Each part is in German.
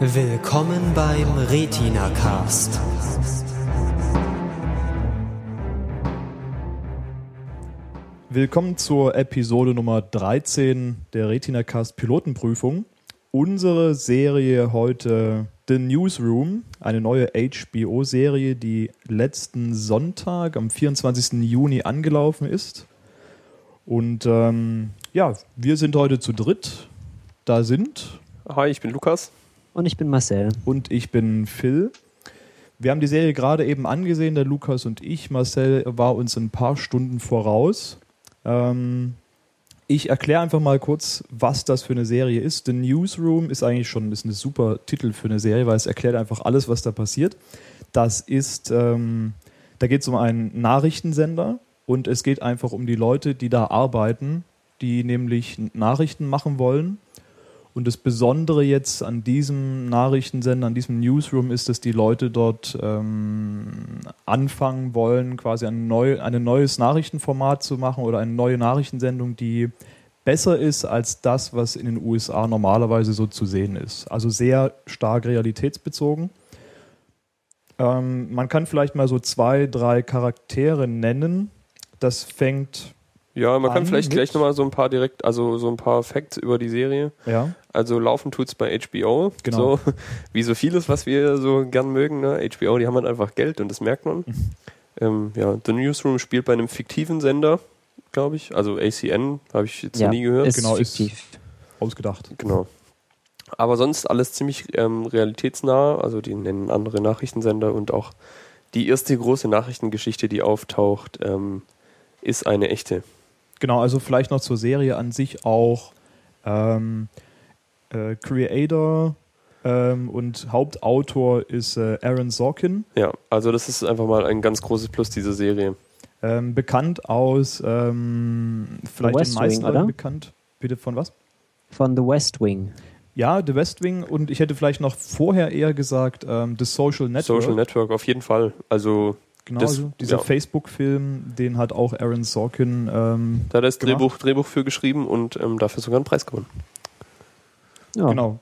Willkommen beim Retina Cast. Willkommen zur Episode Nummer 13 der Retina Cast Pilotenprüfung. Unsere Serie heute The Newsroom, eine neue HBO-Serie, die letzten Sonntag am 24. Juni angelaufen ist. Und ähm, ja, wir sind heute zu dritt. Da sind. Hi, ich bin Lukas. Und ich bin Marcel. Und ich bin Phil. Wir haben die Serie gerade eben angesehen, der Lukas und ich. Marcel war uns ein paar Stunden voraus. Ähm, ich erkläre einfach mal kurz, was das für eine Serie ist. The Newsroom ist eigentlich schon ist ein super Titel für eine Serie, weil es erklärt einfach alles, was da passiert. Das ist, ähm, da geht es um einen Nachrichtensender und es geht einfach um die Leute, die da arbeiten, die nämlich Nachrichten machen wollen und das Besondere jetzt an diesem Nachrichtensender, an diesem Newsroom ist, dass die Leute dort ähm, anfangen wollen, quasi ein, neu, ein neues Nachrichtenformat zu machen oder eine neue Nachrichtensendung, die besser ist als das, was in den USA normalerweise so zu sehen ist. Also sehr stark realitätsbezogen. Ähm, man kann vielleicht mal so zwei, drei Charaktere nennen. Das fängt ja, man kann vielleicht gleich nochmal so ein paar direkt, also so ein paar Facts über die Serie. Ja. Also laufen tut's bei HBO. Genau. So, wie so vieles, was wir so gern mögen. Ne? HBO, die haben halt einfach Geld und das merkt man. Mhm. Ähm, ja, The Newsroom spielt bei einem fiktiven Sender, glaube ich. Also ACN, habe ich jetzt ja, nie gehört. Ist genau, fiktiv. ist ausgedacht. Genau. Aber sonst alles ziemlich ähm, realitätsnah. Also die nennen andere Nachrichtensender und auch die erste große Nachrichtengeschichte, die auftaucht, ähm, ist eine echte. Genau, also vielleicht noch zur Serie an sich auch ähm, äh, Creator ähm, und Hauptautor ist äh, Aaron Sorkin. Ja, also das ist einfach mal ein ganz großes Plus dieser Serie. Ähm, bekannt aus, ähm, vielleicht den meisten Wing, oder? bekannt. Bitte von was? Von The West Wing. Ja, The West Wing und ich hätte vielleicht noch vorher eher gesagt ähm, The Social Network. Social Network, auf jeden Fall. Also Genau, Das- also dieser ja. Facebook-Film, den hat auch Aaron Sorkin. Ähm, da hat er das. Drehbuch, Drehbuch für geschrieben und ähm, dafür sogar einen Preis gewonnen. Ja. Genau.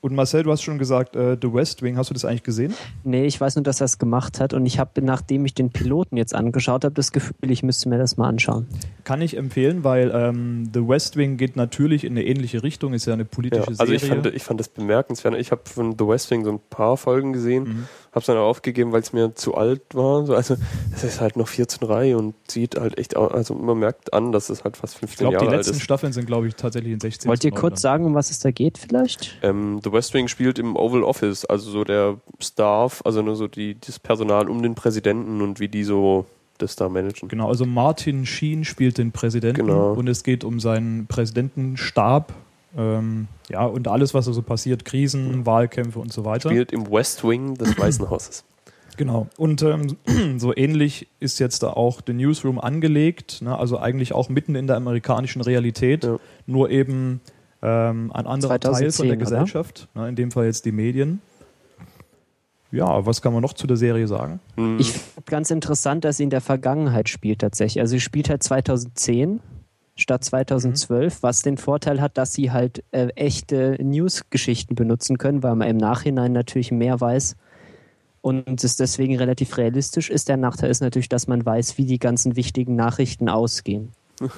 Und Marcel, du hast schon gesagt, äh, The West Wing, hast du das eigentlich gesehen? Nee, ich weiß nur, dass er es gemacht hat und ich habe, nachdem ich den Piloten jetzt angeschaut habe, das Gefühl, ich müsste mir das mal anschauen. Kann ich empfehlen, weil ähm, The West Wing geht natürlich in eine ähnliche Richtung, ist ja eine Ja, politische also Serie. ich fand, ich fand das bemerkenswert. Ich habe von The West Wing so ein paar Folgen gesehen, Mhm. Habe es dann auch aufgegeben, weil es mir zu alt war. So, also es ist halt noch 14 Reihe und sieht halt echt aus, also man merkt an, dass es halt fast ich 15 glaube, die Jahre alt letzten ist. Staffeln sind, glaube ich, tatsächlich in 16. Wollt ihr kurz sagen, um was es da geht vielleicht? Ähm, The West Wing spielt im Oval Office, also so der Staff, also nur so die, das Personal um den Präsidenten und wie die so das da managen. Genau, also Martin Sheen spielt den Präsidenten Genau. und es geht um seinen Präsidentenstab. Ähm, ja, und alles, was da so passiert, Krisen, Wahlkämpfe und so weiter. Spielt im West Wing des Weißen Hauses. Genau. Und ähm, so ähnlich ist jetzt da auch The Newsroom angelegt, ne? also eigentlich auch mitten in der amerikanischen Realität, Ja. nur eben ähm, ein anderer Teil von 2010, der? Gesellschaft, ne? in dem Fall jetzt die Medien. Ja, was kann man noch zu der Serie sagen? Hm, Ich finde ganz interessant, dass sie in der Vergangenheit spielt tatsächlich. Also sie spielt halt 2010 statt 2012, was den Vorteil hat, dass sie halt äh, echte News-Geschichten benutzen können, weil man im Nachhinein natürlich mehr weiß und es deswegen relativ realistisch ist. Der Nachteil ist natürlich, dass man weiß, wie die ganzen wichtigen Nachrichten ausgehen.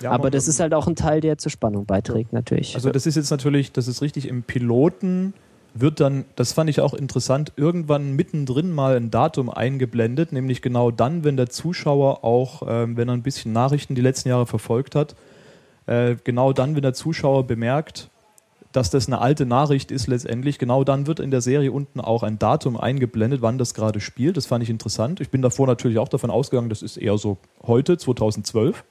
Ja, Aber das ist halt auch ein Teil, der zur Spannung beiträgt, natürlich. Also das ist jetzt natürlich, das ist richtig, im Piloten wird dann, das fand ich auch interessant, irgendwann mittendrin mal ein Datum eingeblendet, nämlich genau dann, wenn der Zuschauer auch, ähm, wenn er ein bisschen Nachrichten die letzten Jahre verfolgt hat, äh, genau dann, wenn der Zuschauer bemerkt, dass das eine alte Nachricht ist letztendlich, genau dann wird in der Serie unten auch ein Datum eingeblendet, wann das gerade spielt. Das fand ich interessant. Ich bin davor natürlich auch davon ausgegangen, das ist eher so heute, 2012.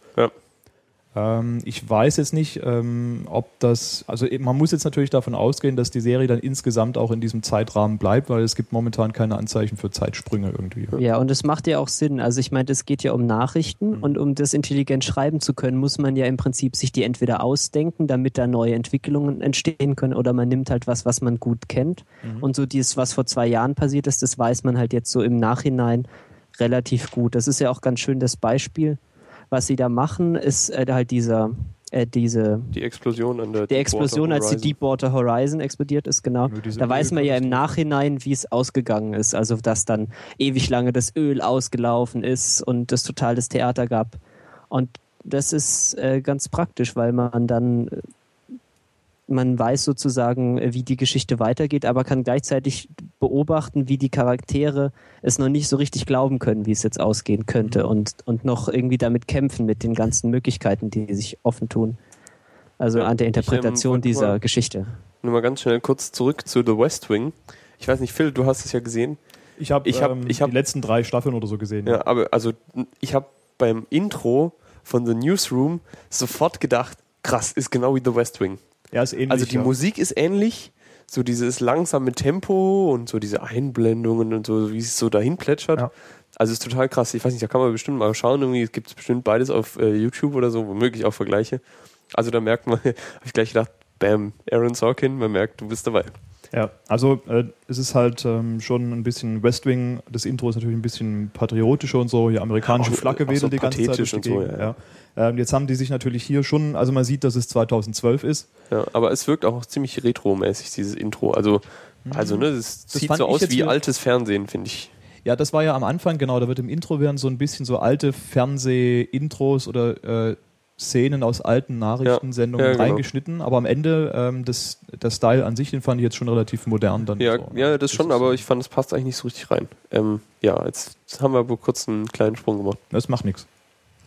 Ähm, ich weiß jetzt nicht, ähm, ob das, also eben, man muss jetzt natürlich davon ausgehen, dass die Serie dann insgesamt auch in diesem Zeitrahmen bleibt, weil es gibt momentan keine Anzeichen für Zeitsprünge irgendwie. Ja, und es macht ja auch Sinn. Also ich meine, es geht ja um Nachrichten Mhm. und um das intelligent schreiben zu können, muss man ja im Prinzip sich die entweder ausdenken, damit da neue Entwicklungen entstehen können, oder man nimmt halt was, was man gut kennt. Mhm. Und so dieses, was vor zwei Jahren passiert ist, das weiß man halt jetzt so im Nachhinein relativ gut. Das ist ja auch ganz schön das Beispiel. Was sie da machen, ist äh, halt dieser äh, diese Die Explosion an der die Explosion, als die Deepwater Horizon explodiert ist, genau. Da weiß man ja im. Nachhinein, wie es ausgegangen ist. Also, dass dann ewig lange das Öl ausgelaufen ist und es total das Theater gab. Und das ist äh, ganz praktisch, weil man dann, äh, man weiß sozusagen, äh, wie die Geschichte weitergeht, aber kann gleichzeitig beobachten, wie die Charaktere es noch nicht so richtig glauben können, wie es jetzt ausgehen könnte und, und noch irgendwie damit kämpfen mit den ganzen Möglichkeiten, die sich offen tun. Also Ja, an der ich, ähm, Interpretation dieser mal- Geschichte. Nur mal ganz schnell kurz zurück zu The West Wing. Ich weiß nicht, Phil, du hast es ja gesehen. Ich habe Ich hab- ähm, ich hab- die letzten drei Staffeln oder so gesehen. Ja, aber also ich habe beim Intro von The Newsroom sofort gedacht, krass, ist genau wie The West Wing. Ja, ist ähnlich. Also die ja. Musik ist ähnlich, so dieses langsame Tempo und so diese Einblendungen und so, wie es so dahin plätschert. Ja. Also ist total krass. Ich weiß nicht, da kann man bestimmt mal schauen. Irgendwie gibt es bestimmt beides auf äh, YouTube oder so, womöglich auch Vergleiche. Also da merkt man, habe ich gleich gedacht, bam, Aaron Sorkin, man merkt, du bist dabei. Ja, also äh, es ist halt ähm, schon ein bisschen West Wing. Das Intro ist natürlich ein bisschen patriotischer und so. Die amerikanische Auch- Flagge auch so wedelt die ganze Zeit und so, ja, ja. Ähm, jetzt haben die sich natürlich hier schon, also man sieht, dass es 2012 ist. Ja, aber es wirkt auch ziemlich retro-mäßig, dieses Intro. Also, also ne, es Das sieht so aus wie hier- altes Fernsehen, finde ich. Ja, das war ja am Anfang, genau, da wird im Intro werden so ein bisschen so alte Fernseh-Intros oder äh, Szenen aus alten Nachrichtensendungen Ja, ja, genau. reingeschnitten, aber am Ende ähm, das, der Style an sich, den fand ich jetzt schon relativ modern dann. Ja, so. ja, das schon, ist- aber ich fand, es passt eigentlich nicht so richtig rein. Ähm, ja, jetzt haben wir aber kurz einen kleinen Sprung gemacht. Das macht nichts.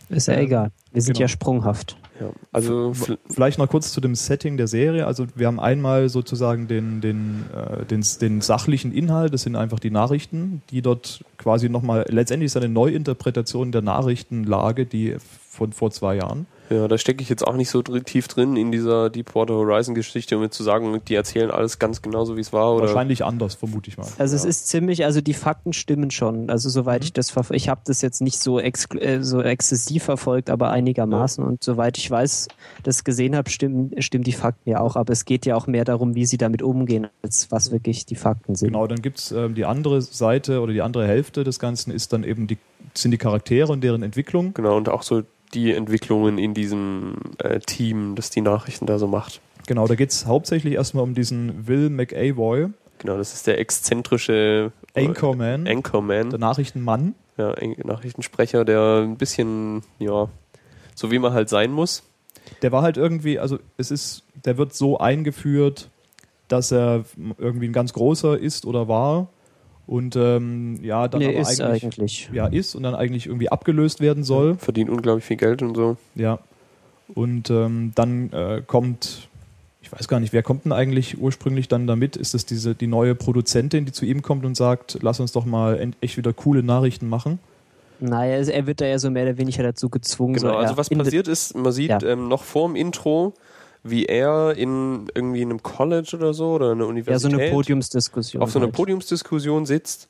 Ist ja Ähm, egal. Wir sind genau. ja sprunghaft. Ja, also Vielleicht noch kurz zu dem Setting der Serie. Also wir haben einmal sozusagen den, den, äh, den, den sachlichen Inhalt, das sind einfach die Nachrichten, die dort quasi nochmal, letztendlich ist eine Neuinterpretation der Nachrichtenlage, die von vor zwei Jahren. Ja, da stecke ich jetzt auch nicht so dr tief drin in dieser Deepwater Horizon Geschichte, um jetzt zu sagen, die erzählen alles ganz genauso, wie es war. Oder Wahrscheinlich anders, vermute ich mal. Also es Ja. ist ziemlich, also die Fakten stimmen schon. Also soweit Mhm. ich das verf ich habe das jetzt nicht so, exkl- äh, so exzessiv verfolgt, aber einigermaßen. Und soweit ich weiß, das gesehen habe, stimmen, stimmen die Fakten ja auch. Aber es geht ja auch mehr darum, wie sie damit umgehen, als was wirklich die Fakten sind. Genau, dann gibt es ähm, die andere Seite oder die andere Hälfte des Ganzen ist dann eben die, sind die Charaktere und deren Entwicklung. Genau, und auch so die Entwicklungen in diesem äh, Team, das die Nachrichten da so macht. Genau, da geht es hauptsächlich erstmal um diesen Will McAvoy, Genau, das ist der exzentrische äh, Anchorman, Anchorman, der Nachrichtenmann. ja, Nachrichtensprecher, der ein bisschen, ja, so wie man halt sein muss. der war halt irgendwie, also es ist, der wird so eingeführt, dass er irgendwie ein ganz großer ist oder war und ähm, ja, dann nee, aber ist eigentlich, eigentlich. ja ist und dann eigentlich irgendwie abgelöst werden soll. Verdient unglaublich viel Geld und so. Ja. Und ähm, dann äh, kommt, ich weiß gar nicht, wer kommt denn eigentlich ursprünglich dann damit? Ist es diese die neue Produzentin, die zu ihm kommt und sagt, lass uns doch mal echt wieder coole Nachrichten machen? Naja, also er wird da ja so mehr oder weniger dazu gezwungen. Genau, so, also was passiert ist, man sieht Ja. ähm, noch vor dem Intro, wie er in irgendwie in einem College oder so oder einer Ja, so Universität eine Podiumsdiskussion. auf so einer halt. Podiumsdiskussion sitzt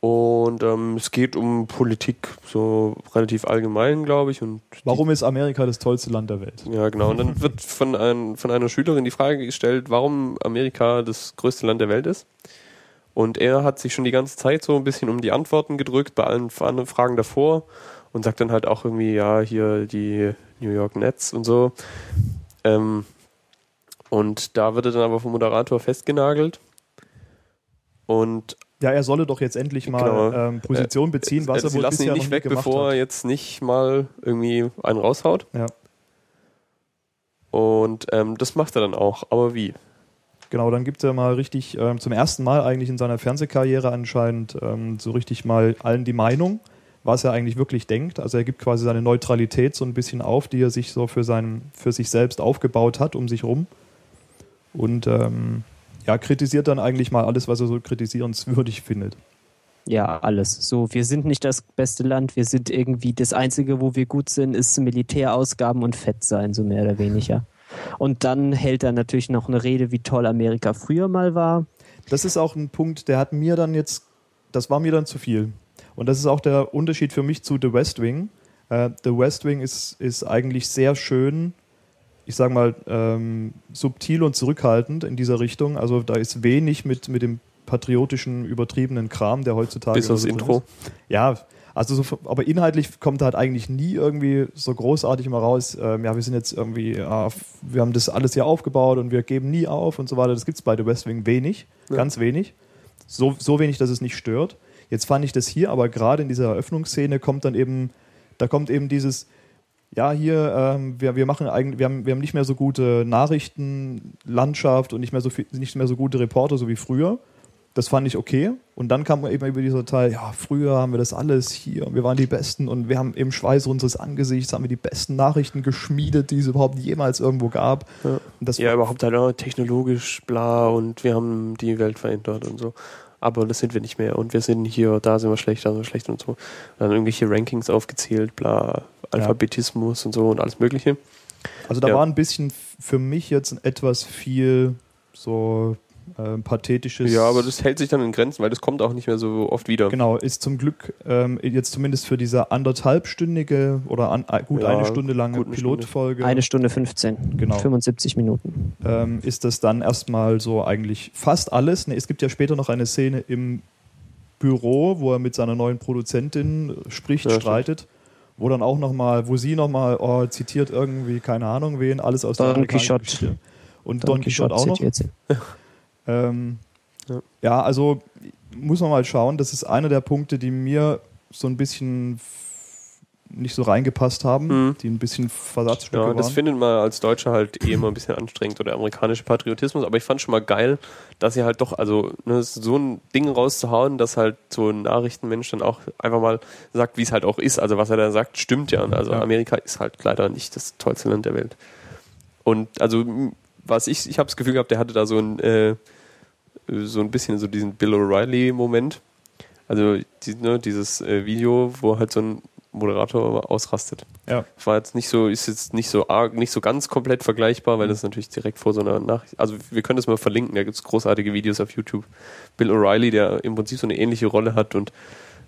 und ähm, es geht um Politik so relativ allgemein, glaube ich. Und Warum ist Amerika das tollste Land der Welt? Ja, genau. Und dann wird von, ein, von einer Schülerin die Frage gestellt, warum Amerika das größte Land der Welt ist. Und er hat sich schon die ganze Zeit so ein bisschen um die Antworten gedrückt bei allen anderen Fragen davor und sagt dann halt auch irgendwie, ja, hier die New York Nets und so. Ähm, und da wird er dann aber vom Moderator festgenagelt. Und Ja, er solle doch jetzt endlich mal Genau. ähm, Position beziehen, was äh, er sie wohl lassen bisher ihn nicht weg, bevor hat. er jetzt nicht mal irgendwie einen raushaut. Ja. Und ähm, das macht er dann auch. Aber wie? Genau, dann gibt er mal richtig, ähm, zum ersten Mal eigentlich in seiner Fernsehkarriere anscheinend ähm, so richtig mal allen die Meinung, was er eigentlich wirklich denkt. Also er gibt quasi seine Neutralität so ein bisschen auf, die er sich so für, seinen, für sich selbst aufgebaut hat, um sich rum. Und ähm, ja, kritisiert dann eigentlich mal alles, was er so kritisierenswürdig findet. Ja, alles. So, wir sind nicht das beste Land, wir sind irgendwie das Einzige, wo wir gut sind, ist Militärausgaben und Fett sein, so mehr oder weniger. Und dann hält er natürlich noch eine Rede, wie toll Amerika früher mal war. Das ist auch ein Punkt, der hat mir dann jetzt, das war mir dann zu viel. Und das ist auch der Unterschied für mich zu The West Wing. Äh, The West Wing ist, ist eigentlich sehr schön, ich sag mal, ähm, subtil und zurückhaltend in dieser Richtung. Also da ist wenig mit, mit dem patriotischen, übertriebenen Kram, der heutzutage. Bis aufs so Intro. Ist. Ja, Also so, aber inhaltlich kommt halt eigentlich nie irgendwie so großartig mal raus, ähm, ja, wir sind jetzt irgendwie, ja, wir haben das alles hier aufgebaut und wir geben nie auf und so weiter. Das gibt es bei The West Wing wenig, Ja. ganz wenig. So, so wenig, dass es nicht stört. Jetzt fand ich das hier, aber gerade in dieser Eröffnungsszene kommt dann eben, da kommt eben dieses, ja, hier, ähm, wir, wir machen eigentlich, wir haben, wir haben nicht mehr so gute Nachrichtenlandschaft und nicht mehr so viel, nicht mehr so gute Reporter, so wie früher. Das fand ich okay. Und dann kam eben über dieser Teil, ja, früher haben wir das alles hier und wir waren die Besten und wir haben im Schweiß unseres Angesichts haben wir die besten Nachrichten geschmiedet, die es überhaupt jemals irgendwo gab. Ja. Ja, überhaupt halt oh, technologisch bla und wir haben die Welt verändert und so. Aber das sind wir nicht mehr und wir sind hier, da sind wir schlecht, da sind wir schlecht und so. Dann irgendwelche Rankings aufgezählt, bla, Alphabetismus und so und alles Mögliche. also da ja. war ein bisschen für mich jetzt etwas viel so äh, pathetisches. Ja, aber das hält sich dann in Grenzen, weil das kommt auch nicht mehr so oft wieder. Genau, ist zum Glück ähm, jetzt zumindest für diese anderthalbstündige oder an, äh, gut Ja, eine Stunde lange eine Pilotfolge Eine Stunde 15. Genau. 75 Minuten. ähm, ist das dann erstmal so eigentlich fast alles. Ne, es gibt ja später noch eine Szene im Büro, wo er mit seiner neuen Produzentin spricht, Ja, stimmt. streitet. Wo dann auch nochmal, wo sie nochmal oh, zitiert irgendwie, keine Ahnung wen, alles aus Don der Quixote. Und Don, Quixote auch noch. Ähm, Ja. ja. also muss man mal schauen. Das ist einer der Punkte, die mir so ein bisschen nicht so reingepasst haben, Mhm. die ein bisschen Versatzstücke Ja, waren. das findet man als Deutscher halt eh immer ein bisschen anstrengend oder amerikanischer Patriotismus, aber ich fand schon mal geil, dass sie halt doch, also ne, so ein Ding rauszuhauen, dass halt so ein Nachrichtenmensch dann auch einfach mal sagt, wie es halt auch ist. Also was er da sagt, stimmt ja. Also Ja. Amerika ist halt leider nicht das tollste Land der Welt. Und also was ich, ich habe das Gefühl gehabt, der hatte da so ein äh, so ein bisschen so diesen Bill O'Reilly-Moment. Also die, ne, dieses äh, Video, wo halt so ein Moderator ausrastet. ja. war jetzt nicht so, ist jetzt nicht so arg, nicht so ganz komplett vergleichbar, weil das natürlich direkt vor so einer Nachricht, also wir können das mal verlinken, da gibt es großartige Videos auf YouTube. Bill O'Reilly, der im Prinzip so eine ähnliche Rolle hat und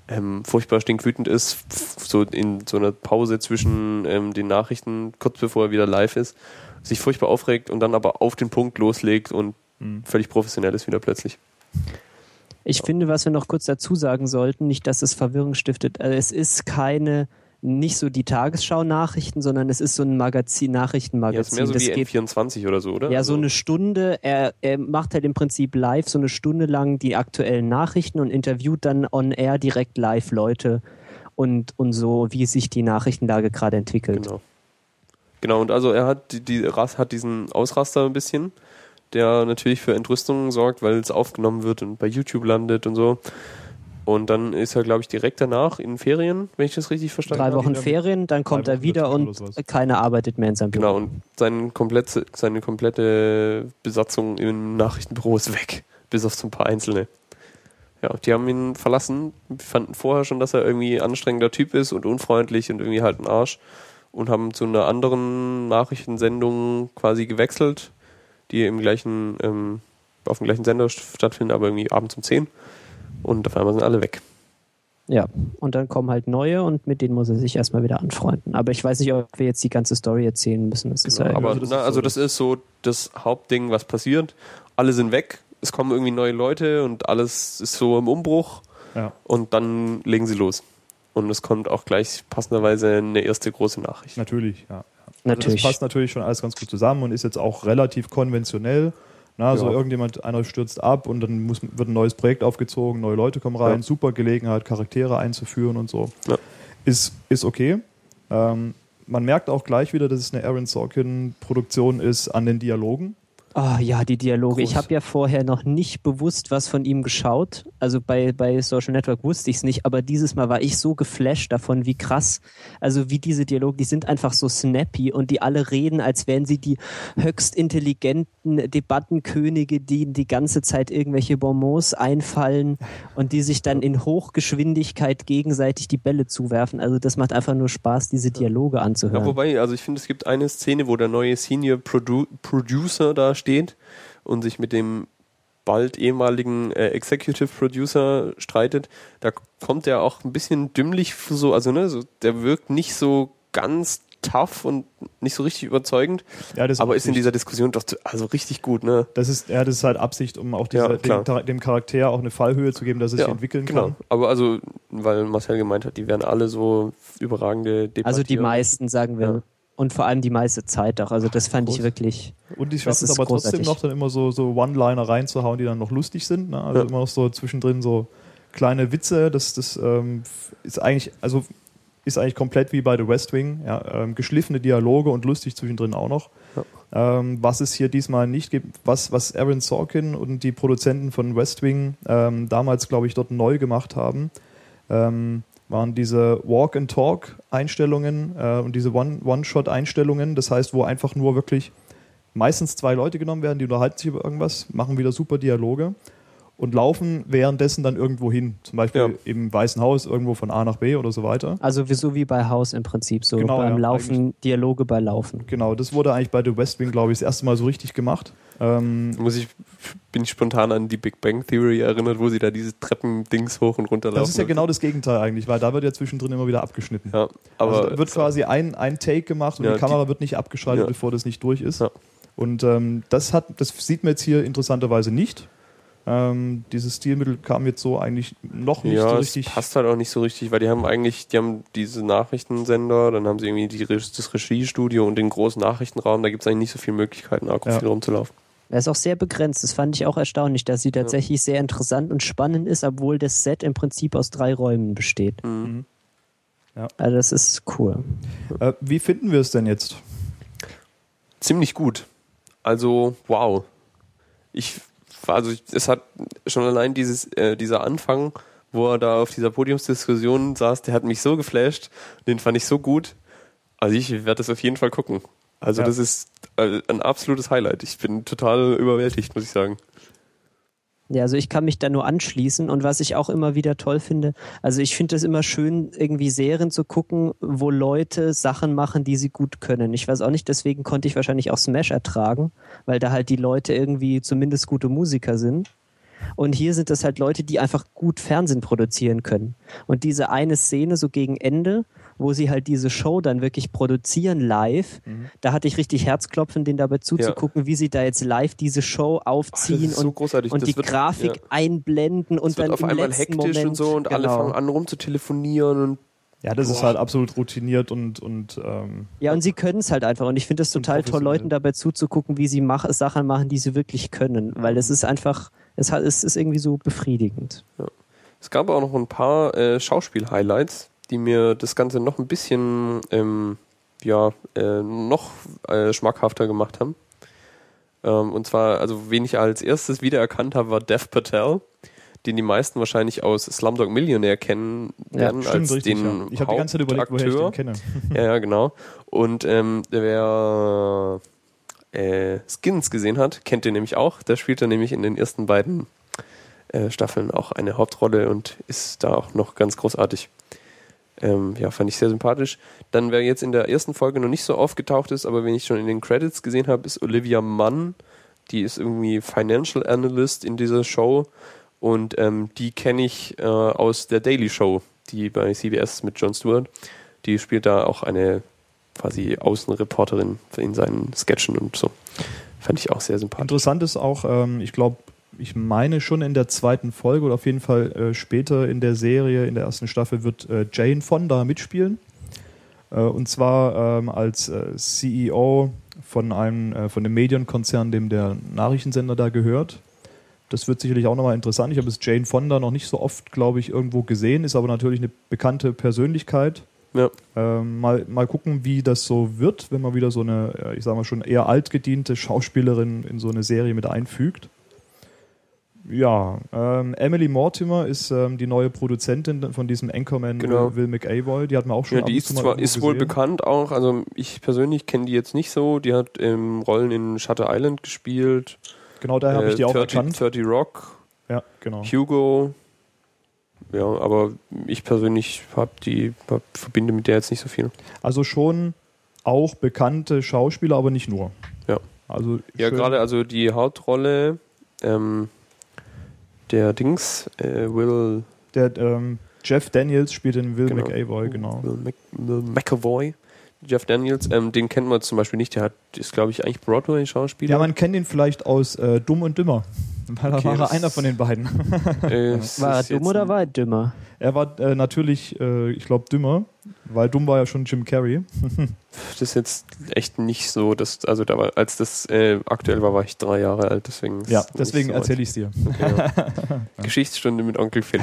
ähm, furchtbar stinkwütend ist, so in so einer Pause zwischen ähm, den Nachrichten, kurz bevor er wieder live ist, sich furchtbar aufregt und dann aber auf den Punkt loslegt und Mhm. völlig professionell ist wieder plötzlich. Ich finde, was wir noch kurz dazu sagen sollten, nicht, dass es Verwirrung stiftet. Also es ist keine, nicht so die Tagesschau-Nachrichten, sondern es ist so ein Magazin, Ja, Nachrichtenmagazin. ist mehr so das wie geht N24 oder so, oder? Ja, Also- so eine Stunde. Er, er macht halt im Prinzip live so eine Stunde lang die aktuellen Nachrichten und interviewt dann on air direkt live Leute und, und so, wie sich die Nachrichtenlage gerade entwickelt. Genau. Genau, und also er hat, die, die hat diesen Ausraster ein bisschen, der natürlich für Entrüstung sorgt, weil es aufgenommen wird und bei YouTube landet und so. Und dann ist er, glaube ich, direkt danach in Ferien, wenn ich das richtig verstanden Drei habe. Wochen wieder- Ferien, dann kommt drei er Wochen wieder und keiner arbeitet mehr in seinem Genau, Büro. und seine komplette, seine komplette Besatzung im Nachrichtenbüro ist weg. Bis auf so ein paar Einzelne. Ja, die haben ihn verlassen, fanden vorher schon, dass er irgendwie anstrengender Typ ist und unfreundlich und irgendwie halt ein Arsch und haben zu einer anderen Nachrichtensendung quasi gewechselt, die im gleichen, ähm, auf dem gleichen Sender stattfinden, aber irgendwie abends um 10 und auf einmal sind alle weg. Ja, und dann kommen halt neue und mit denen muss er sich erstmal wieder anfreunden. Aber ich weiß nicht, ob wir jetzt die ganze Story erzählen müssen. Das ist Genau, ja aber also das na, ist also so das ist so das Hauptding, was passiert. Alle sind weg, es kommen irgendwie neue Leute und alles ist so im Umbruch Ja. und dann legen sie los. Und es kommt auch gleich passenderweise eine erste große Nachricht. Natürlich, ja. Natürlich. Also das passt natürlich schon alles ganz gut zusammen und ist jetzt auch relativ konventionell. Na, also Ja. irgendjemand, einer stürzt ab und dann muss, wird ein neues Projekt aufgezogen, neue Leute kommen rein, Ja. super Gelegenheit, Charaktere einzuführen und so. Ja. Ist, ist okay. Ähm, man merkt auch gleich wieder, dass es eine Aaron Sorkin-Produktion ist an den Dialogen. Ah ja, die Dialoge. Ich Groß. habe ja vorher noch nicht bewusst was von ihm geschaut. Also bei, bei Social Network wusste ich es nicht, aber dieses Mal war ich so geflasht davon, wie krass, also wie diese Dialoge, die sind einfach so snappy und die alle reden, als wären sie die höchst intelligenten Debattenkönige, die die ganze Zeit irgendwelche Bonbons einfallen und die sich dann in Hochgeschwindigkeit gegenseitig die Bälle zuwerfen. Also das macht einfach nur Spaß, diese Dialoge Ja, anzuhören. wobei, also ich finde, es gibt eine Szene, wo der neue Senior Produ Producer da steht und sich mit dem bald ehemaligen äh, Executive Producer streitet. Da kommt er auch ein bisschen dümmlich so, also ne, so, der wirkt nicht so ganz tough und nicht so richtig überzeugend, Ja, das aber ist in dieser Diskussion doch zu- also richtig gut, ne? Das ist, ja, das ist halt Absicht, um auch dieser, Ja, dem, dem Charakter auch eine Fallhöhe zu geben, dass er sich entwickeln genau. kann. Aber also, weil Marcel gemeint hat, die wären alle so überragende Debattierer. Also die meisten, sagen wir. Ja. Und vor allem die meiste Zeit auch. Also das fand ich groß. wirklich. Und die schaffen es aber trotzdem großartig. noch dann immer so, so One-Liner reinzuhauen, die dann noch lustig sind. Ne? Also Ja. immer noch so zwischendrin so kleine Witze. Das, das ähm, ist eigentlich, also ist eigentlich komplett wie bei The West Wing. Ja? Ähm, geschliffene Dialoge und lustig zwischendrin auch noch. Ähm, was es hier diesmal nicht gibt, was, was Aaron Sorkin und die Produzenten von West Wing ähm, damals, glaube ich, dort neu gemacht haben, ähm, waren diese Walk-and-Talk-Einstellungen äh, und diese One- One-Shot-Einstellungen. das heißt, wo einfach nur wirklich meistens zwei Leute genommen werden, die unterhalten sich über irgendwas, machen wieder super Dialoge und laufen währenddessen dann irgendwo hin. Zum Beispiel Ja. im Weißen Haus irgendwo von A nach B oder so weiter. Also so wie bei Haus im Prinzip. So Genau, beim ja, Laufen, Dialoge bei Laufen. Genau, das wurde eigentlich bei The West Wing, glaube ich, das erste Mal so richtig gemacht. Ähm, Muss ich, bin ich spontan an die Big Bang Theory erinnert, wo sie da diese Treppendings hoch und runter laufen. das ist ja genau das Gegenteil eigentlich, weil da wird ja zwischendrin immer wieder abgeschnitten. Ja, aber also da wird quasi ein, ein Take gemacht und Ja, die Kamera wird nicht abgeschaltet, Ja. bevor das nicht durch ist. Ja. Und ähm, das hat, das sieht man jetzt hier interessanterweise nicht. Ähm, dieses Stilmittel kam jetzt so eigentlich noch nicht ja, so richtig. passt halt auch nicht so richtig, weil die haben eigentlich, die haben diese Nachrichtensender, dann haben sie irgendwie die, Re- das Regiestudio und den großen Nachrichtenraum, da gibt es eigentlich nicht so viele Möglichkeiten, akku Ja. viel rumzulaufen. Er ist auch sehr begrenzt. Das fand ich auch erstaunlich, dass sie tatsächlich sehr interessant und spannend ist, obwohl das Set im Prinzip aus drei Räumen besteht. Mhm. Also das ist cool. Äh, wie finden wir es denn jetzt? Ziemlich gut. Also, wow. Ich, also es hat schon allein dieses, äh, dieser Anfang, wo er da auf dieser Podiumsdiskussion saß, der hat mich so geflasht, den fand ich so gut. Also ich werde das auf jeden Fall gucken. Also Ja. das ist äh, ein absolutes Highlight. Ich bin total überwältigt, muss ich sagen. Ja, also ich kann mich da nur anschließen und was ich auch immer wieder toll finde, also ich finde es immer schön, irgendwie Serien zu gucken, wo Leute Sachen machen, die sie gut können. Ich weiß auch nicht, deswegen konnte ich wahrscheinlich auch Smash ertragen, weil da halt die Leute irgendwie zumindest gute Musiker sind. Und hier sind das halt Leute, die einfach gut Fernsehen produzieren können. Und diese eine Szene so gegen Ende, wo sie halt diese Show dann wirklich produzieren live, da hatte ich richtig Herzklopfen, denen dabei zuzugucken, wie sie da jetzt live diese Show aufziehen das ist so und, und die wird- Grafik ja. einblenden und dann auf im einmal letzten hektisch Moment, und so und alle genau. fangen an rum zu telefonieren und Ja, das ist Boah. halt absolut routiniert und, und ähm, Ja, und sie können es halt einfach. Und ich finde es total toll. Leuten dabei zuzugucken, wie sie mach, Sachen machen, die sie wirklich können. Weil es ist einfach, es, hat, es ist irgendwie so befriedigend. Es gab auch noch ein paar äh, Schauspiel-Highlights, die mir das Ganze noch ein bisschen ähm, ja, äh, noch äh, schmackhafter gemacht haben. Ähm, und zwar, also wen ich als erstes wiedererkannt habe, war Dev Patel, den die meisten wahrscheinlich aus Slumdog Millionaire kennen werden als den ja. Ich habe die ganze Zeit überlegt, woher ich den kenne. Ja, ja, genau. Und ähm, wer äh, Skins gesehen hat, kennt den nämlich auch. Der spielte nämlich in den ersten beiden äh, Staffeln auch eine Hauptrolle und ist da auch noch ganz großartig. Ähm, ja, fand ich sehr sympathisch. Dann, wer jetzt in der ersten Folge noch nicht so aufgetaucht ist, aber wenn ich schon in den Credits gesehen habe, ist Olivia Munn. Die ist irgendwie Financial Analyst in dieser Show und ähm, die kenne ich äh, aus der Daily Show, die bei CBS mit Jon Stewart. Die spielt da auch eine quasi Außenreporterin in seinen Sketchen und so. Fand ich auch sehr sympathisch. Interessant ist auch, ähm, ich glaube, ich meine schon in der zweiten Folge oder auf jeden Fall äh, später in der Serie, in der ersten Staffel, wird äh, Jane Fonda mitspielen. Äh, und zwar ähm, als äh, CEO von einem äh, von dem Medienkonzern, dem der Nachrichtensender da gehört. Das wird sicherlich auch nochmal interessant. Ich habe es Jane Fonda noch nicht so oft, glaube ich, irgendwo gesehen, ist aber natürlich eine bekannte Persönlichkeit. Ja. Ähm, mal, mal gucken, wie das so wird, wenn man wieder so eine, äh, ich sage mal schon eher altgediente Schauspielerin in so eine Serie mit einfügt. Ja, ähm, Emily Mortimer ist ähm, die neue Produzentin von diesem Anchorman Genau. Will, McAvoy. Die hat man auch schon Ja, die ist zwar ist wohl gesehen. bekannt auch, also ich persönlich kenne die jetzt nicht so. Die hat ähm, Rollen in Shutter Island gespielt. Genau, daher habe ich die auch 30, erkannt. 30 Rock, Ja, genau. Hugo. Ja, aber ich persönlich hab die hab, verbinde mit der jetzt nicht so viel. Also schon auch bekannte Schauspieler, aber nicht nur. Ja. Also Ja, gerade also die Hauptrolle, ähm, der Dings, äh, Will, der ähm, Jeff Daniels spielt in Will Genau. McAvoy, genau. Will, Mc, Will McAvoy, Jeff Daniels, ähm, den kennt man zum Beispiel nicht. Der hat, ist, glaube ich, eigentlich Broadway-Schauspieler. Ja, man kennt ihn vielleicht aus äh, Dumm und Dümmer. Weil er Okay, war einer von den beiden. Äh, War er dumm oder war er dümmer? Er war äh, natürlich, äh, ich glaube, dümmer, weil dumm war ja schon Jim Carrey. Das ist jetzt echt nicht so, dass, also da war, als das äh, aktuell war, war ich drei Jahre alt, deswegen. Ja, deswegen so erzähle ich es dir. weit. Ja. Geschichtsstunde mit Onkel Phil.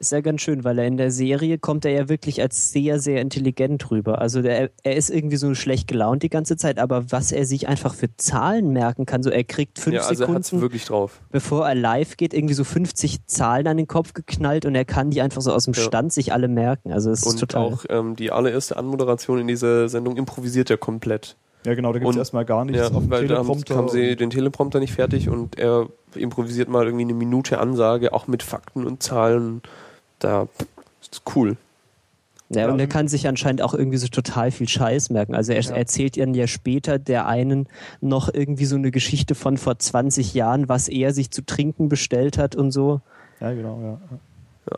Ist ja ganz schön, weil er in der Serie kommt er ja wirklich als sehr, sehr intelligent rüber. Also der, er ist irgendwie so schlecht gelaunt die ganze Zeit, aber was er sich einfach für Zahlen merken kann, so er kriegt fünf Ja, also er hat es Sekunden, wirklich drauf. bevor er live geht, irgendwie so 50 Zahlen an den Kopf geknallt und er kann die einfach so aus dem Ja. Stand sich alle merken. Also es ist Und total. auch ähm, die allererste Anmoderation in dieser Sendung improvisiert er komplett. Ja, genau, da gibt es erstmal gar nichts Ja, auf dem weil da haben, sie den Teleprompter nicht fertig und er improvisiert mal irgendwie eine Minute Ansage, auch mit Fakten und Zahlen. Da ist cool. Ja, Ja, und er kann sich anscheinend auch irgendwie so total viel Scheiß merken. Also er Ja. erzählt ihnen ja später der einen noch irgendwie so eine Geschichte von vor 20 Jahren, was er sich zu trinken bestellt hat und so. ja, genau, ja.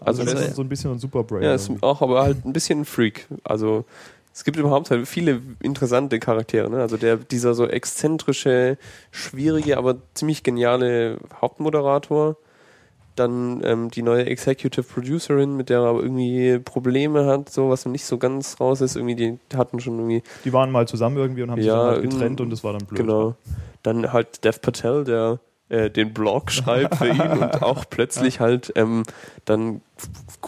Also, Also, ist so ein bisschen ein Superbrain. ja, ist auch aber halt ein bisschen ein Freak. Also es gibt überhaupt halt viele interessante Charaktere. Ne? Also der dieser so exzentrische, schwierige, aber ziemlich geniale Hauptmoderator. Dann ähm, die neue Executive Producerin, mit der er aber irgendwie Probleme hat, so was nicht so ganz raus ist. Irgendwie die hatten schon irgendwie Die waren mal zusammen irgendwie und haben sich Ja, dann halt getrennt und das war dann blöd. Genau. Dann halt Dev Patel, der äh, den Blog schreibt für ihn und auch plötzlich halt ähm, dann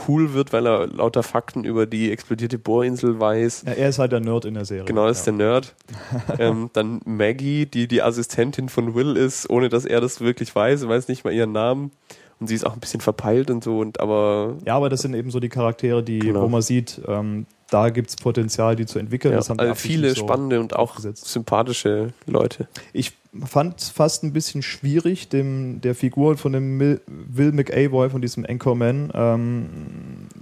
cool wird, weil er lauter Fakten über die explodierte Bohrinsel weiß. Ja, er ist halt der Nerd in der Serie. Genau, ist ja. der Nerd. ähm, dann Maggie, die die Assistentin von Will ist, ohne dass er das wirklich weiß, weiß nicht mal ihren Namen. Und sie ist auch ein bisschen verpeilt und so, und aber Ja, aber das sind eben so die Charaktere, die, Genau. wo man sieht, ähm, da gibt es Potenzial, die zu entwickeln. ja, das haben also viele so spannende und auch aufgesetzt. sympathische Leute. Ich fand es fast ein bisschen schwierig, dem, der Figur von dem Mil Will McAvoy, von diesem Anchorman, ähm,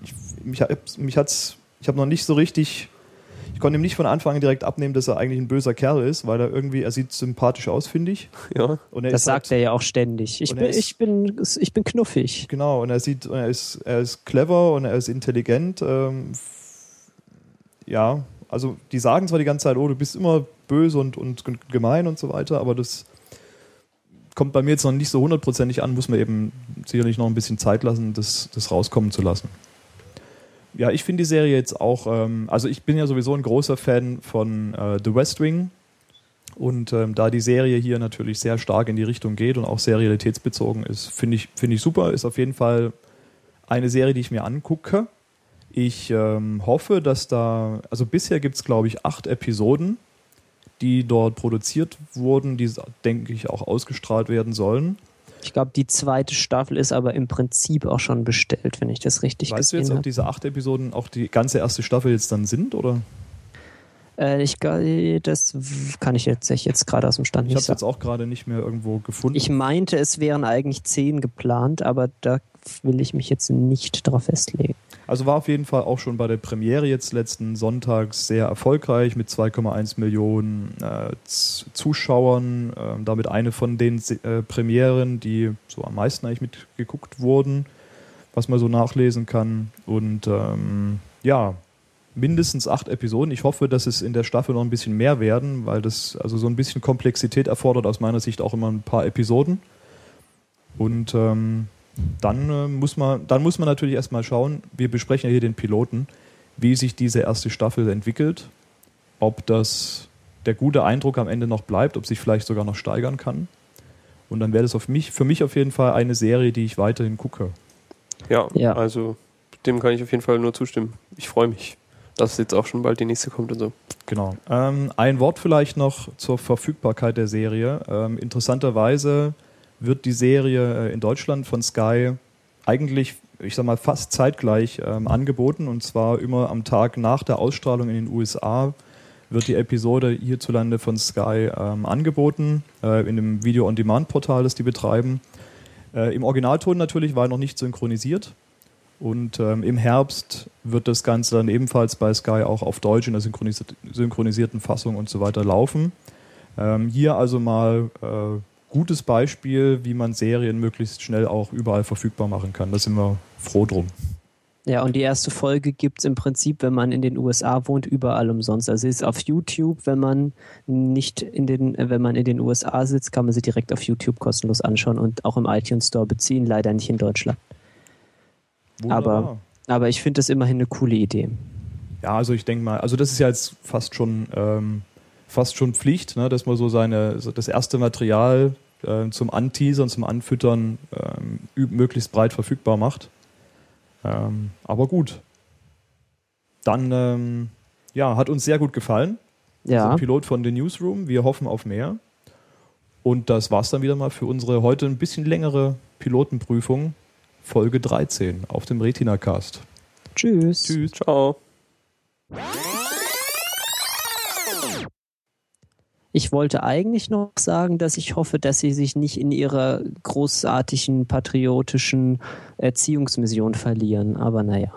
ich, mich, hat- mich hat's, ich habe noch nicht so richtig, ich konnte ihm nicht von Anfang an direkt abnehmen, dass er eigentlich ein böser Kerl ist, weil er irgendwie, er sieht sympathisch aus, finde ich. Ja, Und er Das ist sagt halt, er ja auch ständig. Ich bin, ist- ich, bin, ich bin knuffig. Genau, und er sieht, er ist, er ist clever und er ist intelligent. Ähm, ja, also die sagen zwar die ganze Zeit, oh, du bist immer böse und, und gemein und so weiter, aber das kommt bei mir jetzt noch nicht so hundertprozentig an, muss man eben sicherlich noch ein bisschen Zeit lassen, das, das rauskommen zu lassen. Ja, ich finde die Serie jetzt auch, ähm, also ich bin ja sowieso ein großer Fan von äh, The West Wing. Und ähm, da die Serie hier natürlich sehr stark in die Richtung geht und auch sehr realitätsbezogen ist, finde ich, finde ich super. Ist auf jeden Fall eine Serie, die ich mir angucke. Ich ähm, hoffe, dass da, also bisher gibt es, glaube ich, acht Episoden, die dort produziert wurden, die, denke ich, auch ausgestrahlt werden sollen. Ich glaube, die zweite Staffel ist aber im Prinzip auch schon bestellt, wenn ich das richtig Weißt du jetzt, ob habe. diese acht Episoden auch die ganze erste Staffel jetzt dann sind? Oder? Äh, ich, das kann ich jetzt, jetzt gerade aus dem Stand Ich habe nicht es jetzt sagen. auch gerade nicht mehr irgendwo gefunden. Ich meinte, es wären eigentlich zehn geplant, aber da will ich mich jetzt nicht drauf festlegen. Also war auf jeden Fall auch schon bei der Premiere jetzt letzten Sonntag sehr erfolgreich mit 2,1 Millionen äh, Zuschauern. Ähm, damit eine von den äh, Premieren, die so am meisten eigentlich mitgeguckt wurden, was man so nachlesen kann. Und ähm, ja, mindestens acht Episoden. Ich hoffe, dass es in der Staffel noch ein bisschen mehr werden, weil das also so ein bisschen Komplexität erfordert aus meiner Sicht auch immer ein paar Episoden. Und ähm, dann, äh, muss man, dann muss man natürlich erstmal schauen, wir besprechen ja hier den Piloten, wie sich diese erste Staffel entwickelt, ob das der gute Eindruck am Ende noch bleibt, ob sich vielleicht sogar noch steigern kann. Und dann wäre das auf mich, für mich auf jeden Fall eine Serie, die ich weiterhin gucke. Ja, Ja. also dem kann ich auf jeden Fall nur zustimmen. Ich freue mich, dass jetzt auch schon bald die nächste kommt und so. Genau. Ähm, ein Wort vielleicht noch zur Verfügbarkeit der Serie. Ähm, interessanterweise wird die Serie äh, in Deutschland von Sky eigentlich, ich sag mal, fast zeitgleich ähm, angeboten und zwar immer am Tag nach der Ausstrahlung in den USA wird die Episode hierzulande von Sky ähm, angeboten, äh, in dem Video-on-Demand-Portal, das die betreiben. Äh, Im Originalton natürlich war noch nicht synchronisiert. Und ähm, im Herbst wird das Ganze dann ebenfalls bei Sky auch auf Deutsch in der synchronisiert, synchronisierten Fassung und so weiter laufen. Ähm, hier also mal äh, gutes Beispiel, wie man Serien möglichst schnell auch überall verfügbar machen kann. Da sind wir froh drum. Ja, und die erste Folge gibt's im Prinzip, wenn man in den USA wohnt, überall umsonst. Also ist auf YouTube, wenn man nicht in den, wenn man in den USA sitzt, kann man sie direkt auf YouTube kostenlos anschauen und auch im iTunes Store beziehen, leider nicht in Deutschland. Aber, aber ich finde das immerhin eine coole Idee. Ja, also ich denke mal, also das ist ja jetzt fast schon ähm, fast schon Pflicht, ne, dass man so seine so das erste Material äh, zum Anteasern, zum Anfüttern ähm, möglichst breit verfügbar macht. Ähm, aber gut. Dann, ähm, ja, hat uns sehr gut gefallen. Ja. Dieser Pilot von The Newsroom. Wir hoffen auf mehr. Und das war's dann wieder mal für unsere heute ein bisschen längere Pilotenprüfung, Folge 13 auf dem Retina Cast. Tschüss. Tschüss. Ciao. Ich wollte eigentlich noch sagen, dass ich hoffe, dass sie sich nicht in ihrer großartigen patriotischen Erziehungsmission verlieren. Aber naja.